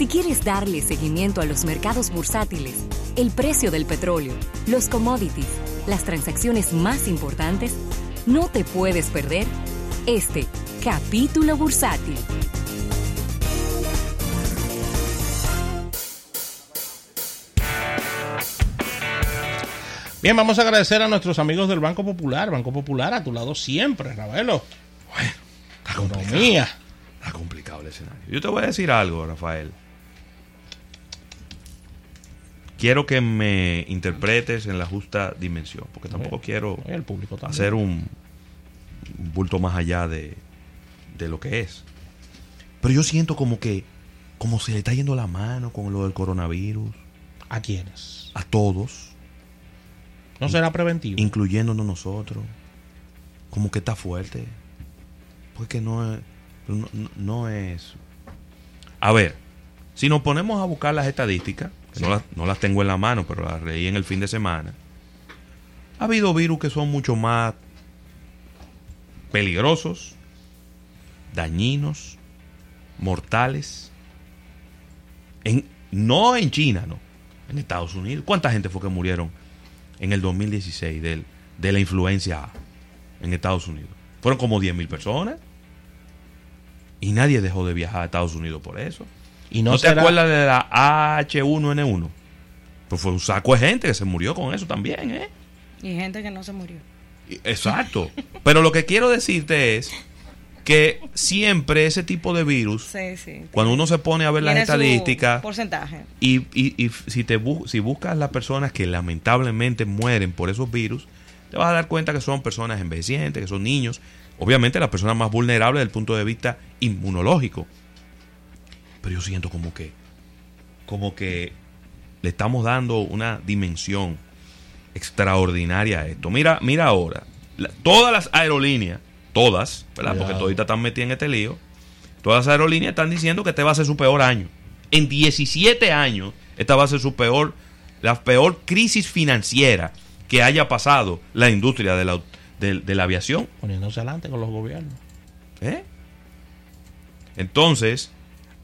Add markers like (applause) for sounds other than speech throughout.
Si quieres darle seguimiento a los mercados bursátiles, el precio del petróleo, los commodities, las transacciones más importantes, no te puedes perder este capítulo bursátil. Bien, vamos a agradecer a nuestros amigos del Banco Popular. Banco Popular a tu lado siempre, Ravelo. Bueno, está complicado. Economía. Está complicado el escenario. Yo te voy a decir algo, Rafael. Quiero que me interpretes en la justa dimensión, porque tampoco quiero El público también. hacer un, un bulto más allá de, de lo que es. Pero yo siento como que, como se le está yendo la mano con lo del coronavirus, ¿A quiénes? a todos, ¿No será preventivo? incluyéndonos nosotros, como que está fuerte. Porque no es, no- no es... A ver, si nos ponemos a buscar las estadísticas, no, las, no las tengo en la mano, pero las leí en el fin de semana, ha habido virus que son mucho más peligrosos, dañinos, mortales. En, no en China, no. En Estados Unidos. ¿Cuánta gente fue que murieron en el 2016 del, de la influencia A en Estados Unidos? Fueron como 10 mil personas. Y nadie dejó de viajar a Estados Unidos por eso. Y ¿No, no, te será, acuerdas de la H1N1? Pues fue un saco de gente que se murió con eso también, ¿eh? Y gente que no se murió. Exacto. Pero lo que quiero decirte es que siempre ese tipo de virus, Sí, sí. cuando uno se pone a ver las estadísticas, Porcentaje. y, y- y si, te bu- si buscas las personas que lamentablemente mueren por esos virus, te vas a dar cuenta que son personas envejecientes, que son niños. Obviamente las personas más vulnerables desde el punto de vista inmunológico. Pero yo siento como que, como que le estamos dando una dimensión extraordinaria a esto. Mira, mira ahora, la- todas las aerolíneas, todas, ¿verdad? Porque toditas están metidas en este lío. Todas las aerolíneas están diciendo que este va a ser su peor año. En 17 años, esta va a ser su peor, la peor crisis financiera que haya pasado la industria de la, de- de la aviación. Poniéndose adelante con los gobiernos. ¿eh? Entonces,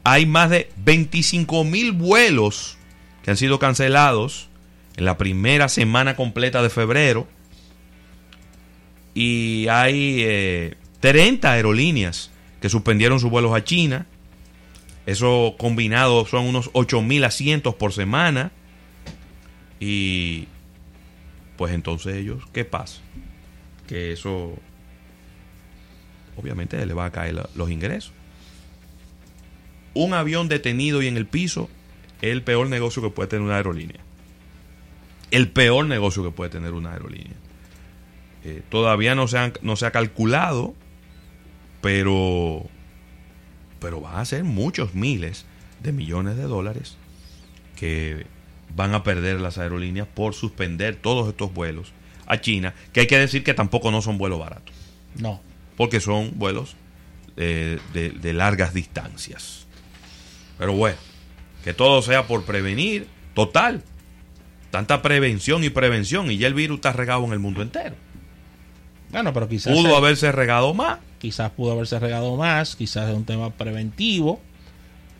hay más de 25 mil vuelos que han sido cancelados en la primera semana completa de febrero. Y hay eh, 30 aerolíneas que suspendieron sus vuelos a China. Eso combinado son unos 8 mil asientos por semana. Y pues entonces ellos, ¿qué pasa? Que eso obviamente le va a caer los ingresos. Un avión detenido y en el piso es el peor negocio que puede tener una aerolínea. El peor negocio que puede tener una aerolínea. Eh, todavía no se, han- no se ha calculado, pero, pero van a ser muchos miles de millones de dólares que van a perder las aerolíneas por suspender todos estos vuelos a China, que hay que decir que tampoco no son vuelos baratos No. porque son vuelos eh, de, de largas distancias. Pero bueno, que todo sea por prevenir, total. Tanta prevención y prevención, y ya el virus está regado en el mundo entero. Bueno, pero quizás, Pudo se- haberse regado más. quizás pudo haberse regado más, quizás es un tema preventivo.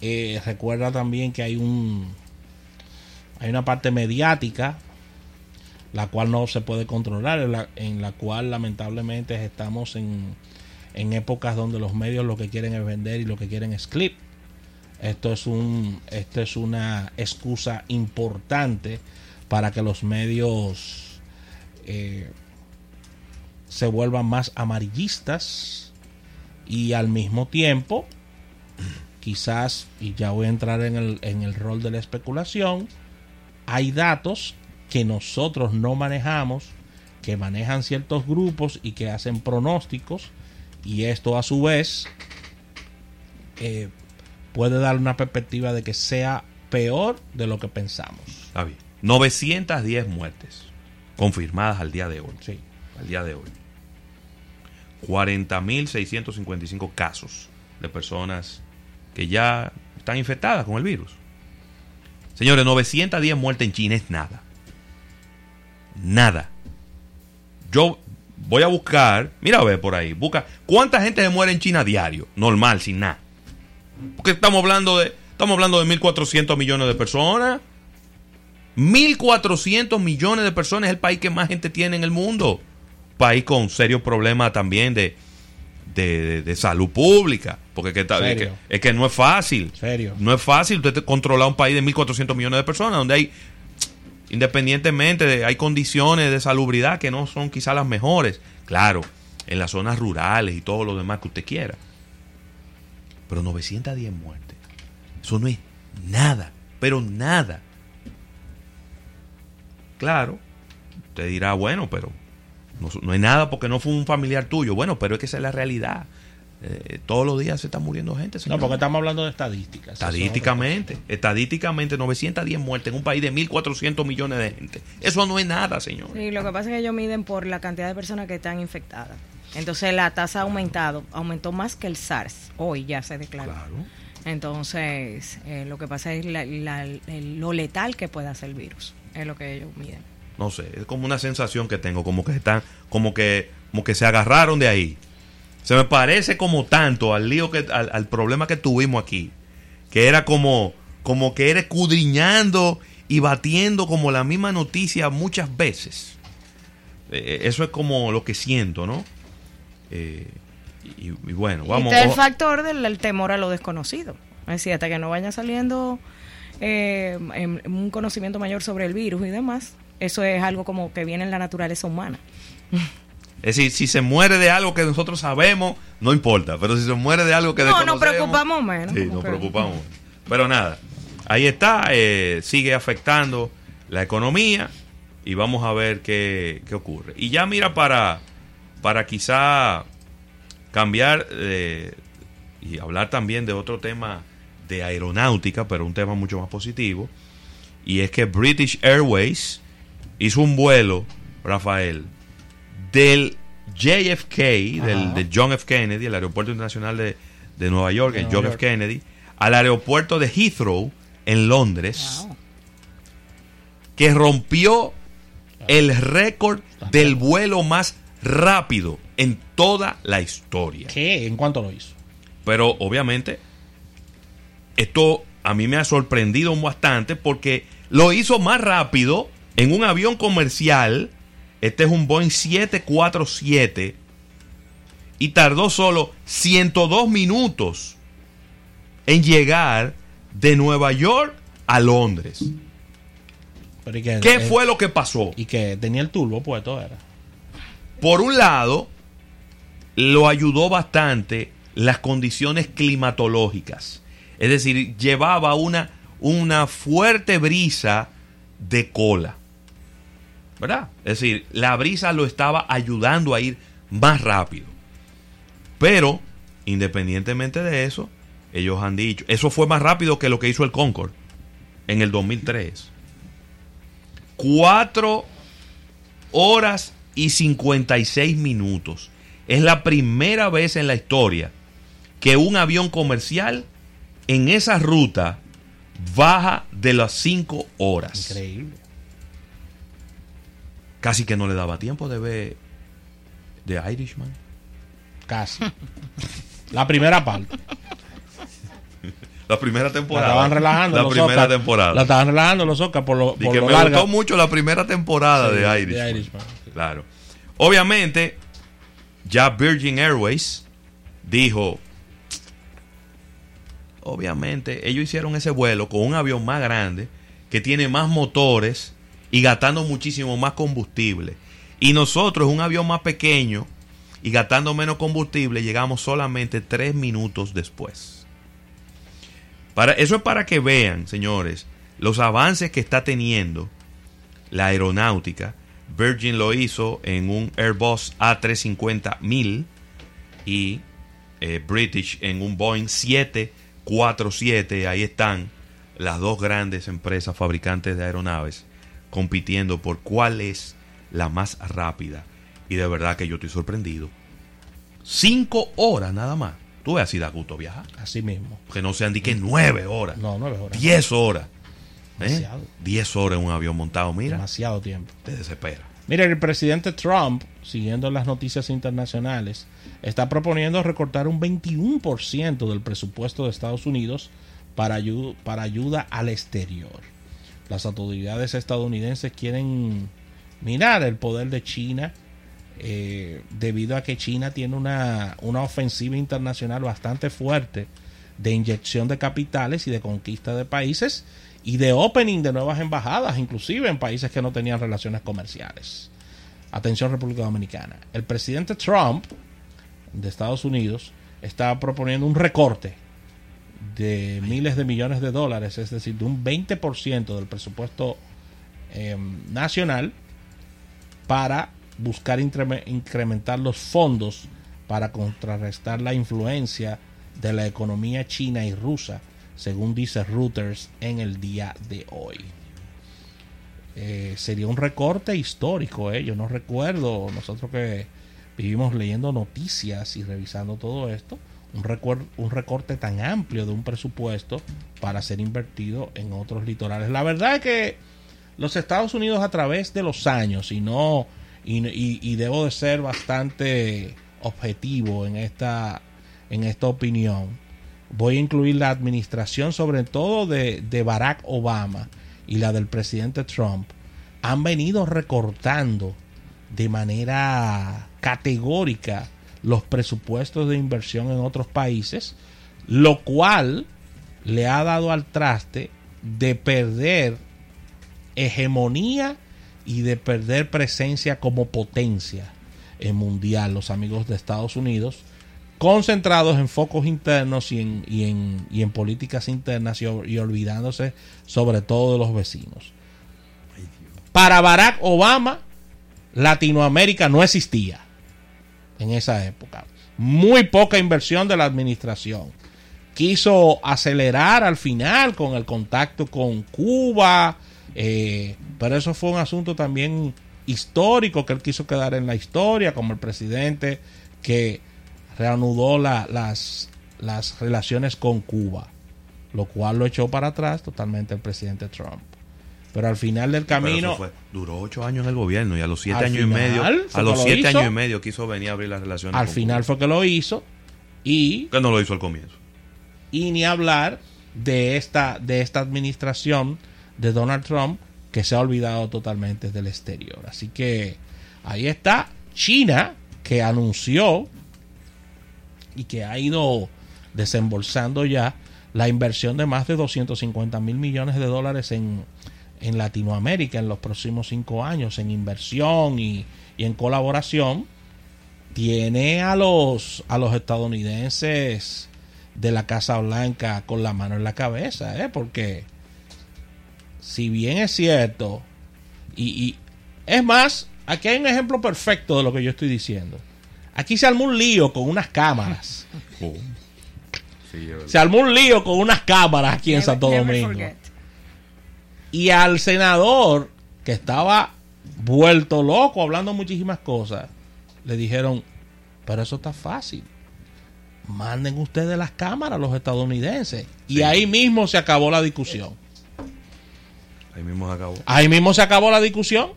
Eh, recuerda también que hay un hay una parte mediática la cual no se puede controlar, en la, en la cual lamentablemente estamos en, en épocas donde los medios lo que quieren es vender y lo que quieren es clip. Esto es un esto es una excusa importante para que los medios eh, se vuelvan más amarillistas y al mismo tiempo quizás y ya voy a entrar en el, en el rol de la especulación hay datos que nosotros no manejamos que manejan ciertos grupos y que hacen pronósticos y esto a su vez eh, puede dar una perspectiva de que sea peor de lo que pensamos Está bien. 910 muertes confirmadas al día de hoy. sí Al día de hoy. 40.655 casos de personas que ya están infectadas con el virus. Señores, 910 muertes en China es nada. Nada. Yo voy a buscar, mira a ver por ahí, busca cuánta gente se muere en China a diario, normal, sin nada. Porque estamos hablando de, Estamos hablando de 1.400 millones de personas. 1.400 millones de personas es el país que más gente tiene en el mundo. País con serios problemas también de, de, de- de salud pública. Porque que, está- es, que, es que no es fácil. Serio. No es fácil usted controlar un país de 1.400 millones de personas donde hay, independientemente de, hay condiciones de salubridad que no son quizás las mejores. Claro, en las zonas rurales y todo lo demás que usted quiera. Pero 910 muertes. Eso no es nada, pero nada. Claro, usted dirá, bueno, pero no, no es nada porque no fue un familiar tuyo. Bueno, pero es que esa es la realidad. Eh, todos los días se está muriendo gente. No, señor. porque estamos hablando de estadísticas. Estadísticamente, estadísticamente 910 muertes en un país de 1.400 millones de gente. Eso no es nada, señor. Sí, lo que pasa es que ellos miden por la cantidad de personas que están infectadas. Entonces la tasa ha aumentado, aumentó más que el SARS. Hoy ya se declaró. Claro. Entonces, eh, lo que pasa es la- la- el- lo letal que puede hacer el virus. Es lo que ellos miden. No sé, es como una sensación que tengo, como que están, como que, como que se agarraron de ahí. Se me parece como tanto al lío que, al, al problema que tuvimos aquí, que era como, como que era escudriñando y batiendo como la misma noticia muchas veces. Eh, eso es como lo que siento, ¿no? Eh, y, y bueno, y vamos. está el factor del el temor a lo desconocido. Es decir, hasta que no vaya saliendo eh, un conocimiento mayor sobre el virus y demás, eso es algo como que viene en la naturaleza humana. Es decir, si se muere de algo que nosotros sabemos, no importa. Pero si se muere de algo que No, nos desconocemos... preocupamos menos, Sí, nos que- preocupamos. Pero nada, ahí está. eh, sigue afectando la economía y vamos a ver qué, qué ocurre. Y ya mira para, para quizá cambiar eh, y hablar también de otro tema de aeronáutica, pero un tema mucho más positivo. Y es que British Airways hizo un vuelo, Rafael, del JFK, del, de John F. Kennedy, el aeropuerto internacional de, de Nueva York, De el Nueva John F. Kennedy, al aeropuerto de Heathrow, en Londres, Wow. que rompió el récord del vuelo más rápido en toda la historia. ¿Qué? ¿En cuánto lo hizo? Pero obviamente, esto a mí me ha sorprendido bastante porque lo hizo más rápido en un avión comercial. Este es un Boeing 747 y tardó solo 102 minutos en llegar de Nueva York a Londres. Pero ¿y qué, ¿Qué eh, fue lo que pasó? Y que tenía el turbo puesto, era. Por un lado, lo ayudó bastante las condiciones climatológicas. Es decir, llevaba una, una fuerte brisa de cola. ¿Verdad? Es decir, la brisa lo estaba ayudando a ir más rápido. Pero, independientemente de eso, ellos han dicho, eso fue más rápido que lo que hizo el Concorde en el 2003. Cuatro horas y 56 minutos. Es la primera vez en la historia que un avión comercial en esa ruta baja de las 5 horas. Increíble. Casi que no le daba tiempo de ver The Irishman. Casi. La primera parte. La primera La temporada. estaban relajando. La los primera Oscar. temporada. La estaban relajando los Oscar por lo, y por que lo me larga. gustó mucho la primera temporada Sí, de Irishman. de Irishman. Claro. Obviamente, ya Virgin Airways dijo, obviamente, ellos hicieron ese vuelo con un avión más grande, que tiene más motores y gastando muchísimo más combustible. Y nosotros, un avión más pequeño y gastando menos combustible, llegamos solamente tres minutos después. Para, eso es para que vean, señores, los avances que está teniendo la aeronáutica. Virgin lo hizo en un Airbus A350-1000 y eh, British en un Boeing 747. Ahí están las dos grandes empresas fabricantes de aeronaves compitiendo por cuál es la más rápida. Y de verdad que yo estoy sorprendido. Cinco horas nada más. Tú ves así da gusto viajar. Así mismo. Que no sean di que nueve horas. No, nueve horas. Diez horas. ¿Eh? Demasiado. Diez horas en un avión montado. Mira, Demasiado tiempo. te desespera. Mire, el presidente Trump, siguiendo las noticias internacionales, está proponiendo recortar un 21% del presupuesto de Estados Unidos para, para ayuda al exterior. Las autoridades estadounidenses quieren mirar el poder de China eh, debido a que China tiene una, una ofensiva internacional bastante fuerte de inyección de capitales y de conquista de países y de opening de nuevas embajadas, inclusive en países que no tenían relaciones comerciales. Atención República Dominicana. El presidente Trump de Estados Unidos está proponiendo un recorte de miles de millones de dólares, es decir, de un 20% del presupuesto eh, nacional para buscar increme- incrementar los fondos para contrarrestar la influencia de la economía china y rusa, según dice Reuters en el día de hoy. Eh, sería un recorte histórico, ¿eh? yo no recuerdo, nosotros que vivimos leyendo noticias y revisando todo esto, un, un recorte tan amplio de un presupuesto para ser invertido en otros litorales. La verdad es que los Estados Unidos a través de los años, y no, y- y debo de ser bastante objetivo en esta, en esta opinión, voy a incluir la administración sobre todo de, de Barack Obama y la del presidente Trump, han venido recortando de manera categórica los presupuestos de inversión en otros países, lo cual le ha dado al traste de perder hegemonía y de perder presencia como potencia en mundial. Los amigos de Estados Unidos concentrados en focos internos y en, y en, y en políticas internas y, ol- y olvidándose sobre todo de los vecinos. Para Barack Obama, Latinoamérica no existía en esa época. Muy poca inversión de la administración. Quiso acelerar al final con el contacto con Cuba, eh, pero eso fue un asunto también histórico que él quiso quedar en la historia, como el presidente que reanudó la- las, las relaciones con Cuba, lo cual lo echó para atrás totalmente el presidente Trump. Pero al final del camino, fue- duró ocho años en el gobierno y a los siete años final, y medio, a los lo siete hizo. años y medio quiso venir a abrir las relaciones. al con final Cuba. fue que lo hizo y que no lo hizo al comienzo. y ni hablar de esta de esta administración de Donald Trump que se ha olvidado totalmente del exterior. Así que ahí está China que anunció y que ha ido desembolsando ya la inversión de más de 250 mil millones de dólares en, en Latinoamérica en los próximos cinco años en inversión y, y en colaboración tiene a los a los estadounidenses de la Casa Blanca con la mano en la cabeza, ¿eh? porque si bien es cierto, y, y es más, aquí hay un ejemplo perfecto de lo que yo estoy diciendo. Aquí se armó un lío con unas cámaras. (laughs) Oh. Sí. Se armó un lío con unas cámaras aquí en Santo Domingo. forget. Y al senador, que estaba vuelto loco hablando muchísimas cosas, le dijeron, pero eso está fácil. Manden ustedes las cámaras a los estadounidenses. Y Sí. ahí mismo se acabó la discusión. Ahí mismo se acabó. Ahí mismo se acabó la discusión.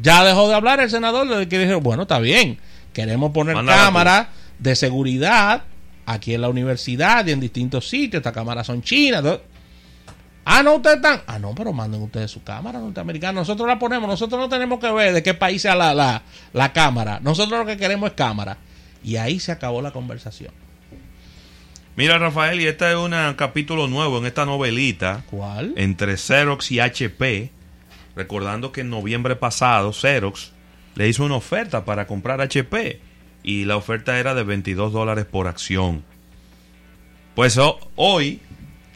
Ya dejó de hablar el senador. Le que dijeron, bueno, está bien. Queremos poner cámaras de seguridad aquí en la universidad y en distintos sitios. Estas cámaras son chinas. Ah, no, ustedes están. Ah, no, pero manden ustedes su cámara norteamericana. Nosotros la ponemos. Nosotros no tenemos que ver de qué país sea la, la, la cámara. Nosotros lo que queremos es cámara. Y ahí se acabó la conversación. Mira, Rafael, y este es un capítulo nuevo en esta novelita ¿Cuál? entre Xerox y HP. Recordando que en noviembre pasado Xerox le hizo una oferta para comprar HP y la oferta era de 22 dólares por acción. Pues ho- hoy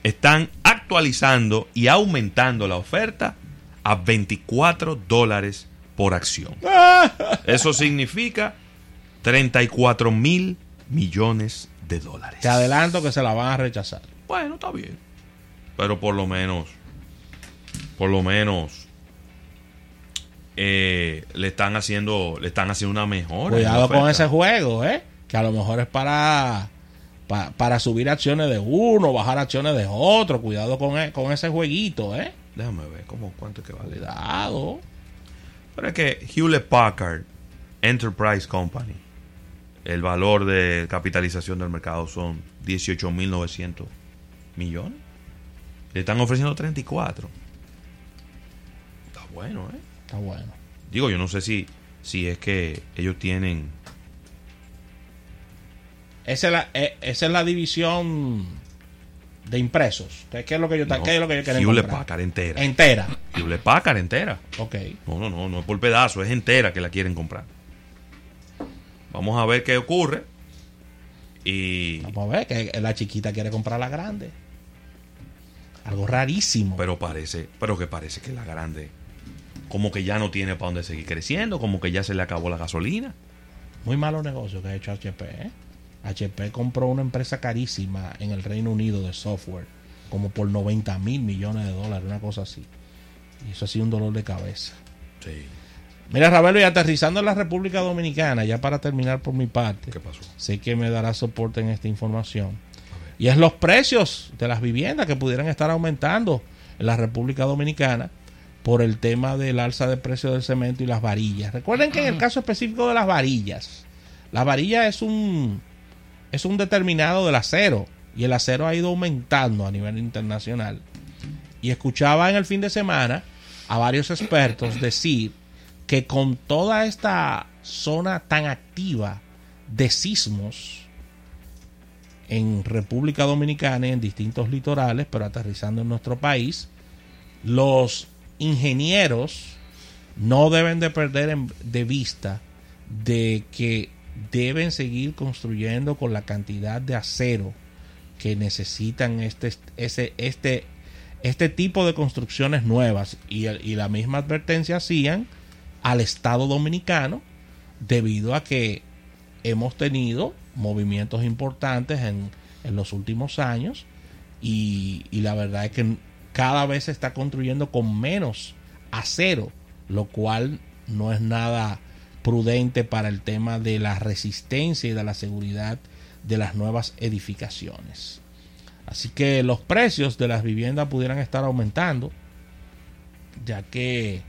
están actualizando y aumentando la oferta a 24 dólares por acción. (laughs) Eso significa 34 mil millones de dólares. Te adelanto que se la van a rechazar. Bueno, está bien. Pero por lo menos, por lo menos, eh, le están haciendo, le están haciendo una mejora. Cuidado con ese juego, ¿eh? Que a lo mejor es para, pa- para subir acciones de uno, bajar acciones de otro. Cuidado con, e- con ese jueguito, ¿eh? Déjame ver, ¿cómo, ¿cuánto es que vale? Cuidado. Pero es que Hewlett Packard Enterprise Company, el valor de capitalización del mercado son 18.900 millones. Le están ofreciendo 34. Está bueno, ¿eh? Está bueno. Digo, yo no sé si, si es que ellos tienen... Esa es la, eh, esa es la división de impresos. ¿Qué es lo que yo, No, qué es lo que yo quiero Hewlett? Packard entera. Entera. Hewlett Packard entera. Ok. No, no, no, no es por pedazo, es entera que la quieren comprar. Vamos a ver qué ocurre. Y Vamos a ver que la chiquita quiere comprar la grande. Algo rarísimo. pero parece, pero que parece que la grande como que ya no tiene para dónde seguir creciendo, como que ya se le acabó la gasolina. Muy malo negocio que ha hecho HP. ¿eh? HP compró una empresa carísima en el Reino Unido de software, como por 90 mil millones de dólares, una cosa así. Y eso ha sido un dolor de cabeza. Sí. Mira, Ravelo, y aterrizando en la República Dominicana, ya para terminar por mi parte, ¿Qué pasó? sé que me dará soporte en esta información. Y es los precios de las viviendas que pudieran estar aumentando en la República Dominicana por el tema del alza de precios del cemento y las varillas. Recuerden que en el caso específico de las varillas, la varilla es un es un determinado del acero y el acero ha ido aumentando a nivel internacional. Y escuchaba en el fin de semana a varios expertos decir que con toda esta zona tan activa de sismos en República Dominicana y en distintos litorales, pero aterrizando en nuestro país, los ingenieros no deben de perder de vista de que deben seguir construyendo con la cantidad de acero que necesitan este, ese, este, este tipo de construcciones nuevas. Y, la misma advertencia hacían al Estado dominicano debido a que hemos tenido movimientos importantes en, en los últimos años y la verdad es que cada vez se está construyendo con menos acero, lo cual no es nada prudente para el tema de la resistencia y de la seguridad de las nuevas edificaciones. Así que los precios de las viviendas pudieran estar aumentando, ya que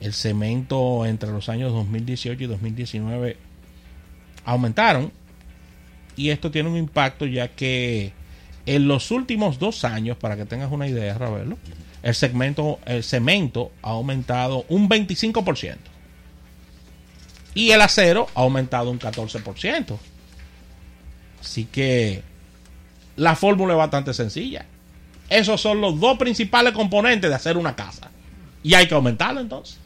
el cemento entre los años 2018 y 2019 aumentaron y esto tiene un impacto ya que en los últimos dos años, para que tengas una idea, Ravelo, el segmento, el cemento ha aumentado un 25% y el acero ha aumentado un 14%. Así que la fórmula es bastante sencilla. Esos son los dos principales componentes de hacer una casa. Y hay que aumentarlo entonces.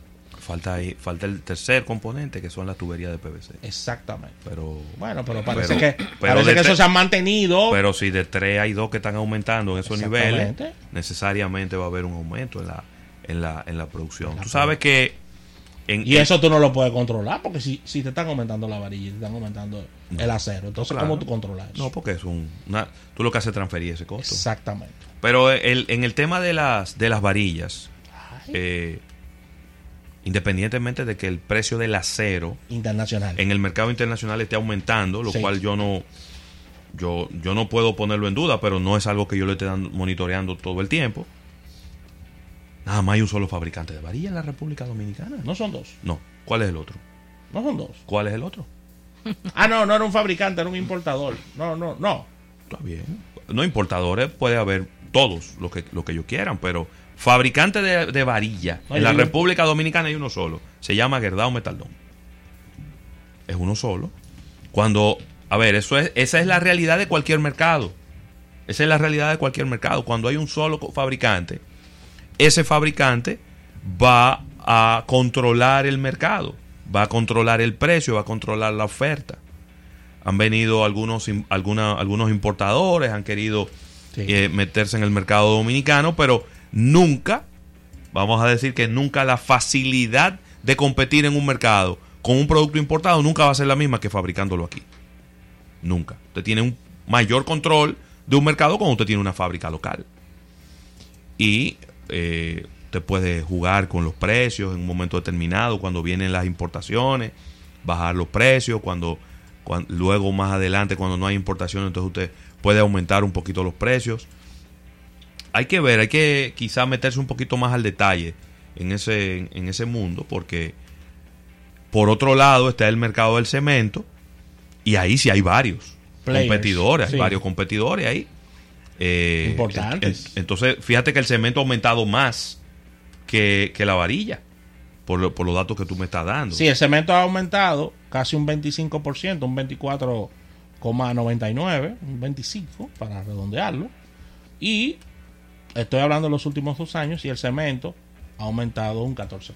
Falta ahí, falta el tercer componente que son las tuberías de PVC. Exactamente. Pero Bueno, pero parece Pero- que, pero parece que eso se ha mantenido. Pero si de tres hay dos que están aumentando en esos niveles, necesariamente va a haber un aumento en la, en la, en la producción. Tú sabes que en, y eso tú no lo puedes controlar porque si, si te están aumentando la varilla y te están aumentando el acero, entonces claro. ¿cómo tú controlas eso? no, porque es un una, tú lo que haces es transferir ese costo. Exactamente. Pero el, en el tema de las de las varillas, eh, independientemente de que el precio del acero internacional. en el mercado internacional esté aumentando, lo Sí. cual yo no yo yo no puedo ponerlo en duda, pero no es algo que yo le esté dando- monitoreando todo el tiempo. Nada más hay un solo fabricante de varilla en la República Dominicana. No son dos. No, ¿cuál es el otro? No son dos. ¿Cuál es el otro? (laughs) Ah, no, no era un fabricante, era un importador. No, no, no. Está bien. No importadores, puede haber todos lo que, lo que ellos quieran, pero fabricante de, de varilla en la República Dominicana hay uno solo. Se llama Gerdau Metaldón. Es uno solo. Cuando, a ver, eso es, esa es la realidad de cualquier mercado. Esa es la realidad de cualquier mercado. Cuando hay un solo fabricante, ese fabricante va a controlar el mercado, va a controlar el precio, va a controlar la oferta. Han venido algunos, alguna- algunos importadores, han querido Sí. eh, meterse en el mercado dominicano, pero nunca, vamos a decir que nunca la facilidad de competir en un mercado con un producto importado nunca va a ser la misma que fabricándolo aquí. Nunca. Usted tiene un mayor control de un mercado cuando usted tiene una fábrica local. Y eh, usted puede jugar con los precios en un momento determinado, cuando vienen las importaciones, bajar los precios, cuando, cuan- luego más adelante, cuando no hay importaciones, entonces usted puede aumentar un poquito los precios. Hay que ver, hay que quizá meterse un poquito más al detalle en ese, en ese mundo, porque por otro lado está el mercado del cemento, y ahí sí hay varios Players, competidores, hay varios competidores ahí. Eh, Importantes. en- Entonces, fíjate que el cemento ha aumentado más que, que la varilla, por, lo- por los datos que tú me estás dando. Sí, el cemento ha aumentado casi un 25%, un 24,99, un 25 para redondearlo. Y estoy hablando de los últimos dos años y el cemento ha aumentado un 14%.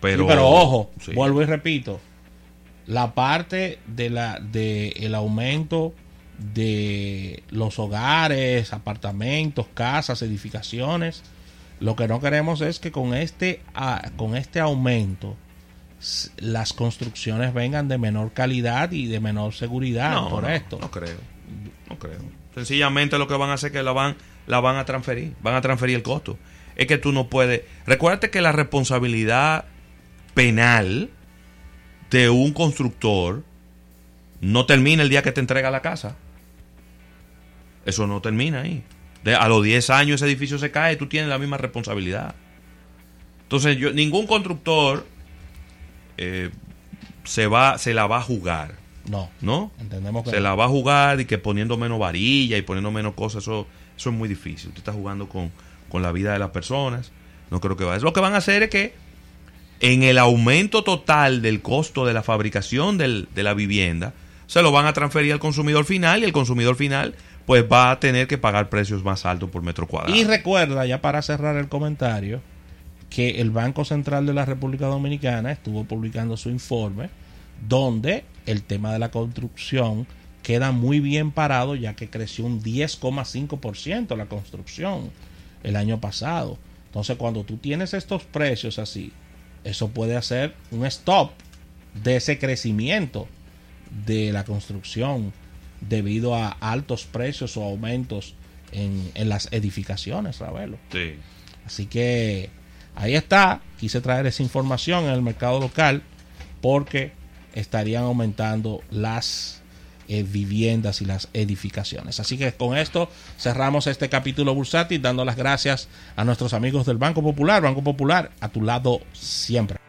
pero, Sí, pero ojo, sí. vuelvo y repito, la parte de la de el aumento de los hogares, apartamentos, casas, edificaciones, lo que no queremos es que con este ah, con este aumento las construcciones vengan de menor calidad y de menor seguridad no, por no, esto. No creo. No creo. Sencillamente lo que van a hacer es que la van, la van a transferir. Van a transferir el costo. Es que tú no puedes. Recuérdate que la responsabilidad penal de un constructor no termina el día que te entrega la casa. Eso no termina ahí. De- a los 10 años ese edificio se cae, tú tienes la misma responsabilidad. Entonces, yo, ningún constructor eh, se, va, se la va a jugar. No, ¿no? entendemos que Se la va a jugar y que poniendo menos varilla y poniendo menos cosas, eso, eso es muy difícil. Usted está jugando con, con la vida de las personas. No creo que va. Lo que van a hacer es que en el aumento total del costo de la fabricación del- de la vivienda, se lo van a transferir al consumidor final y el consumidor final pues va a tener que pagar precios más altos por metro cuadrado. Y recuerda, ya para cerrar el comentario, que el Banco Central de la República Dominicana estuvo publicando su informe donde el tema de la construcción queda muy bien parado ya que creció un 10,5% la construcción el año pasado. Entonces cuando tú tienes estos precios así, eso puede hacer un stop de ese crecimiento de la construcción debido a altos precios o aumentos en, en las edificaciones, Ravelo. Sí. Así que ahí está. Quise traer esa información en el mercado local porque estarían aumentando las eh, viviendas y las edificaciones. Así que con esto cerramos este capítulo bursátil dando las gracias a nuestros amigos del Banco Popular. Banco Popular, a tu lado siempre.